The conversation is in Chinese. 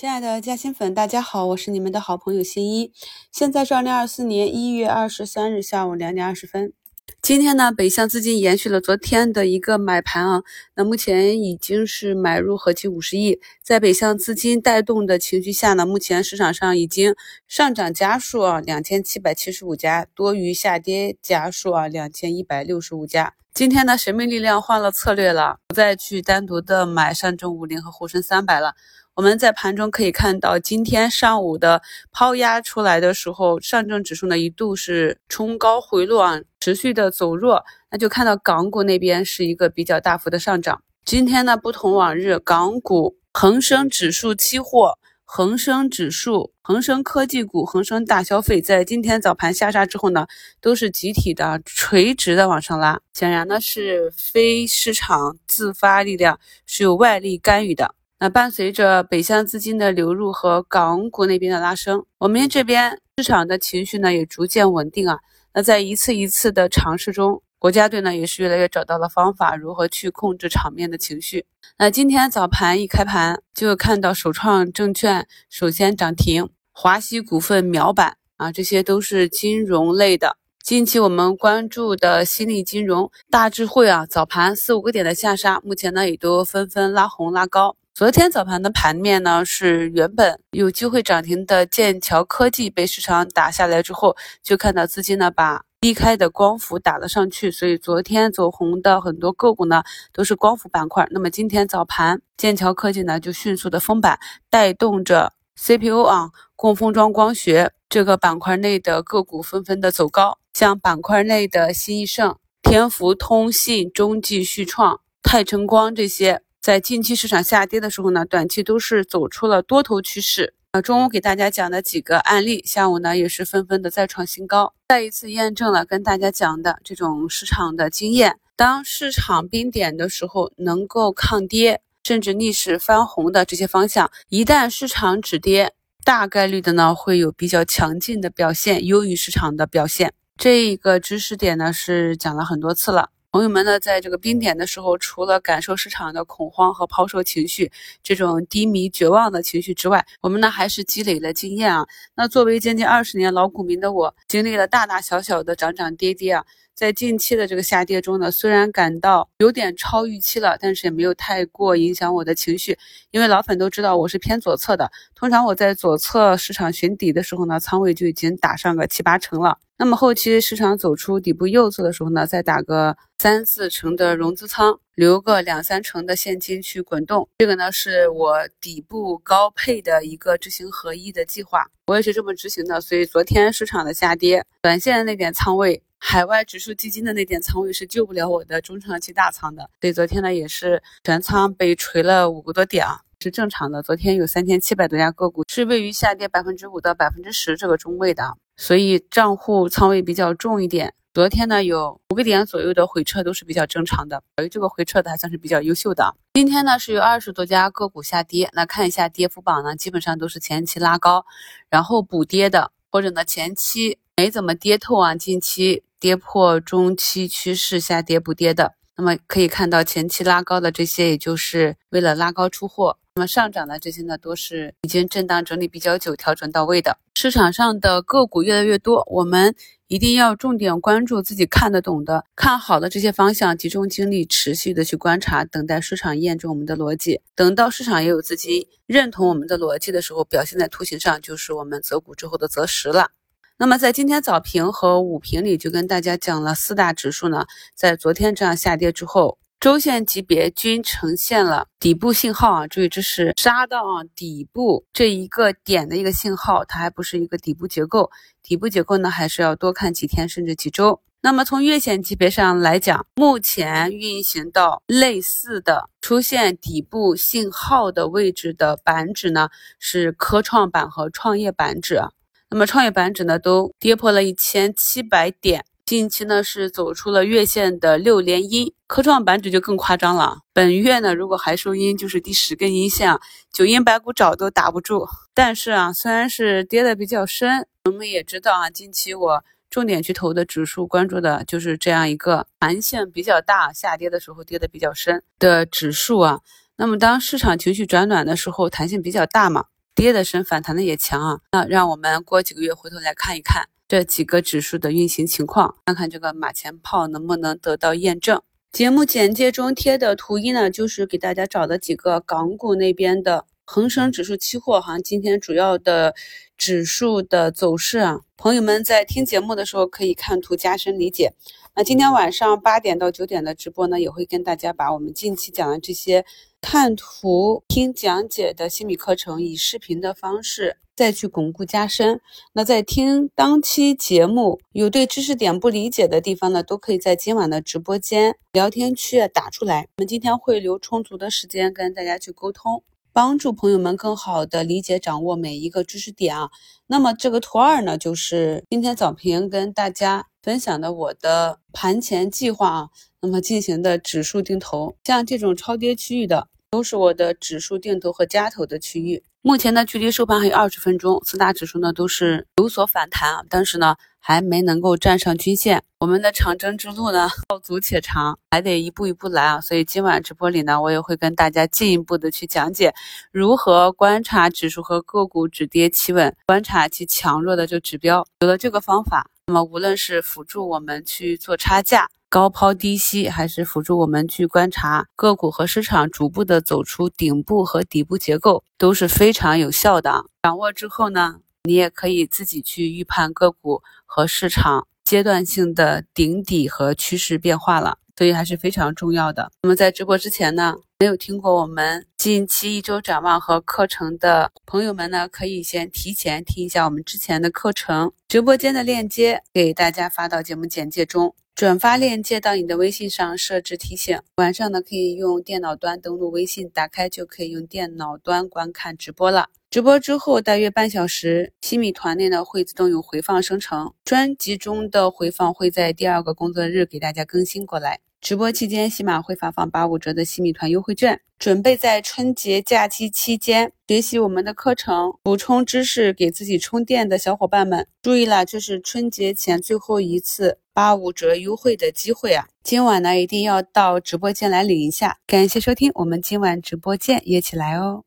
亲爱的嘉兴粉，大家好，我是你们的好朋友新一。现在是二零二四年一月二十三日下午两点二十分。今天呢，北向资金延续了昨天的一个买盘啊，那目前已经是买入合计五十亿，在北向资金带动的情绪下呢，目前市场上已经上涨家数啊两千七百七十五家，多于下跌家数啊两千一百六十五家。今天呢，神秘力量换了策略了，不再去单独的买上证五零和沪深三百了。我们在盘中可以看到，今天上午的抛压出来的时候，上证指数呢一度是冲高回落啊，持续的走弱，那就看到港股那边是一个比较大幅的上涨。今天呢不同往日，港股恒生指数期货、恒生指数、恒生科技股、恒生大消费，在今天早盘下杀之后呢，都是集体的垂直的往上拉，显然呢是非市场自发力量，是有外力干预的。那伴随着北向资金的流入和港股那边的拉升，我们这边市场的情绪呢也逐渐稳定啊。那在一次一次的尝试中，国家队呢也是越来越找到了方法，如何去控制场面的情绪。那今天早盘一开盘就看到首创证券首先涨停，华西股份秒板啊，这些都是金融类的。近期我们关注的新力金融、大智慧啊，早盘四五个点的下杀，目前呢也都纷纷拉红拉高。昨天早盘的盘面呢，是原本有机会涨停的剑桥科技被市场打下来之后，就看到资金呢把低开的光伏打了上去，所以昨天走红的很多个股呢都是光伏板块。那么今天早盘剑桥科技呢就迅速的封板，带动着 CPU 啊供封装光学这个板块内的个股纷纷的走高，像板块内的新易盛、天福通信、中继旭创、泰晨光这些。在近期市场下跌的时候呢，短期都是走出了多头趋势。呃，中午给大家讲的几个案例，下午呢也是纷纷的再创新高，再一次验证了跟大家讲的这种市场的经验。当市场冰点的时候，能够抗跌甚至逆势翻红的这些方向，一旦市场止跌，大概率的呢会有比较强劲的表现，优于市场的表现。这一个知识点呢是讲了很多次了。朋友们呢，在这个冰点的时候，除了感受市场的恐慌和抛售情绪，这种低迷绝望的情绪之外，我们呢还是积累了经验啊。那作为将近二十年老股民的我，经历了大大小小的涨涨跌跌啊。在近期的这个下跌中呢，虽然感到有点超预期了，但是也没有太过影响我的情绪，因为老粉都知道我是偏左侧的。通常我在左侧市场寻底的时候呢，仓位就已经打上个七八成了。那么后期市场走出底部右侧的时候呢，再打个三四成的融资仓，留个两三成的现金去滚动。这个呢是我底部高配的一个执行合一的计划，我也是这么执行的。所以昨天市场的下跌，短线那点仓位。海外指数基金的那点仓位是救不了我的中长期大仓的，所以昨天呢也是全仓被锤了五个多点啊，是正常的。昨天有三千七百多家个股是位于下跌百分之五到百分之十这个中位的，所以账户仓位比较重一点。昨天呢有五个点左右的回撤都是比较正常的，而这个回撤的还算是比较优秀的。今天呢是有二十多家个股下跌，那看一下跌幅榜呢，基本上都是前期拉高然后补跌的，或者呢前期没怎么跌透啊，近期。跌破中期趋势下跌不跌的，那么可以看到前期拉高的这些，也就是为了拉高出货。那么上涨的这些呢，都是已经震荡整理比较久、调整到位的。市场上的个股越来越多，我们一定要重点关注自己看得懂的、看好的这些方向，集中精力持续的去观察，等待市场验证我们的逻辑。等到市场也有资金认同我们的逻辑的时候，表现在图形上就是我们择股之后的择时了。那么在今天早评和午评里就跟大家讲了四大指数呢，在昨天这样下跌之后，周线级别均呈现了底部信号啊，注意这是杀到啊底部这一个点的一个信号，它还不是一个底部结构，底部结构呢还是要多看几天甚至几周。那么从月线级别上来讲，目前运行到类似的出现底部信号的位置的板指呢，是科创板和创业板指。那么创业板指呢都跌破了一千七百点，近期呢是走出了月线的六连阴，科创板指就更夸张了。本月呢如果还收阴，就是第十根阴线啊，九阴白骨爪都打不住。但是啊，虽然是跌的比较深，我们也知道啊，近期我重点去投的指数，关注的就是这样一个弹性比较大、下跌的时候跌的比较深的指数啊。那么当市场情绪转暖的时候，弹性比较大嘛。跌的深，反弹的也强啊。那让我们过几个月回头来看一看这几个指数的运行情况，看看这个马前炮能不能得到验证。节目简介中贴的图一呢，就是给大家找的几个港股那边的。恒生指数期货哈，今天主要的指数的走势啊，朋友们在听节目的时候可以看图加深理解。那今天晚上八点到九点的直播呢，也会跟大家把我们近期讲的这些看图听讲解的心理课程，以视频的方式再去巩固加深。那在听当期节目有对知识点不理解的地方呢，都可以在今晚的直播间聊天区打出来，我们今天会留充足的时间跟大家去沟通。帮助朋友们更好的理解掌握每一个知识点啊。那么这个图二呢，就是今天早评跟大家分享的我的盘前计划啊。那么进行的指数定投，像这种超跌区域的，都是我的指数定投和加投的区域。目前呢，距离收盘还有二十分钟，四大指数呢都是有所反弹啊，但是呢。还没能够站上均线，我们的长征之路呢，道阻且长，还得一步一步来啊。所以今晚直播里呢，我也会跟大家进一步的去讲解如何观察指数和个股止跌企稳，观察其强弱的这指标。有了这个方法，那么无论是辅助我们去做差价、高抛低吸，还是辅助我们去观察个股和市场逐步的走出顶部和底部结构，都是非常有效的。掌握之后呢？你也可以自己去预判个股和市场阶段性的顶底和趋势变化了，所以还是非常重要的。那么在直播之前呢，没有听过我们近期一周展望和课程的朋友们呢，可以先提前听一下我们之前的课程直播间的链接，给大家发到节目简介中，转发链接到你的微信上，设置提醒。晚上呢，可以用电脑端登录微信，打开就可以用电脑端观看直播了。直播之后大约半小时，西米团内呢会自动有回放生成，专辑中的回放会在第二个工作日给大家更新过来。直播期间，喜马会发放八五折的西米团优惠券，准备在春节假期期间学习我们的课程，补充知识，给自己充电的小伙伴们注意了，这是春节前最后一次八五折优惠的机会啊！今晚呢一定要到直播间来领一下。感谢收听，我们今晚直播间约起来哦。